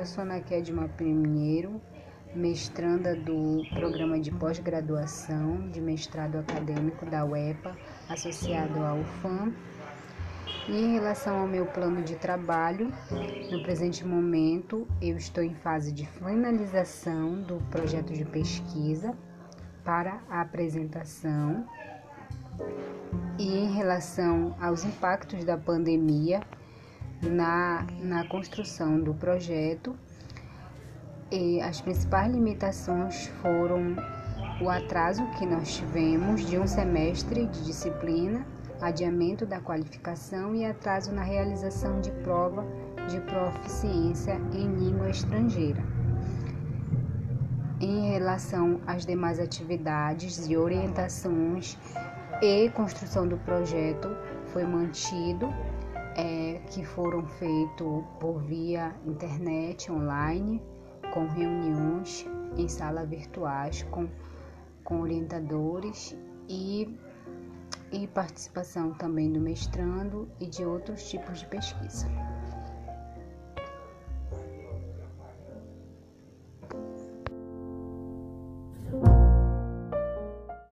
Eu sou Ana Kedma Pinheiro, mestranda do programa de pós-graduação de mestrado acadêmico da UEPA, associado ao UFAM. E em relação ao meu plano de trabalho, no presente momento eu estou em fase de finalização do projeto de pesquisa para a apresentação. E em relação aos impactos da pandemia, na, na construção do projeto. E as principais limitações foram o atraso que nós tivemos de um semestre de disciplina, adiamento da qualificação e atraso na realização de prova de proficiência em língua estrangeira. Em relação às demais atividades e orientações e construção do projeto, foi mantido é, que foram feitos por via internet, online, com reuniões em salas virtuais com, com orientadores e, e participação também do mestrando e de outros tipos de pesquisa.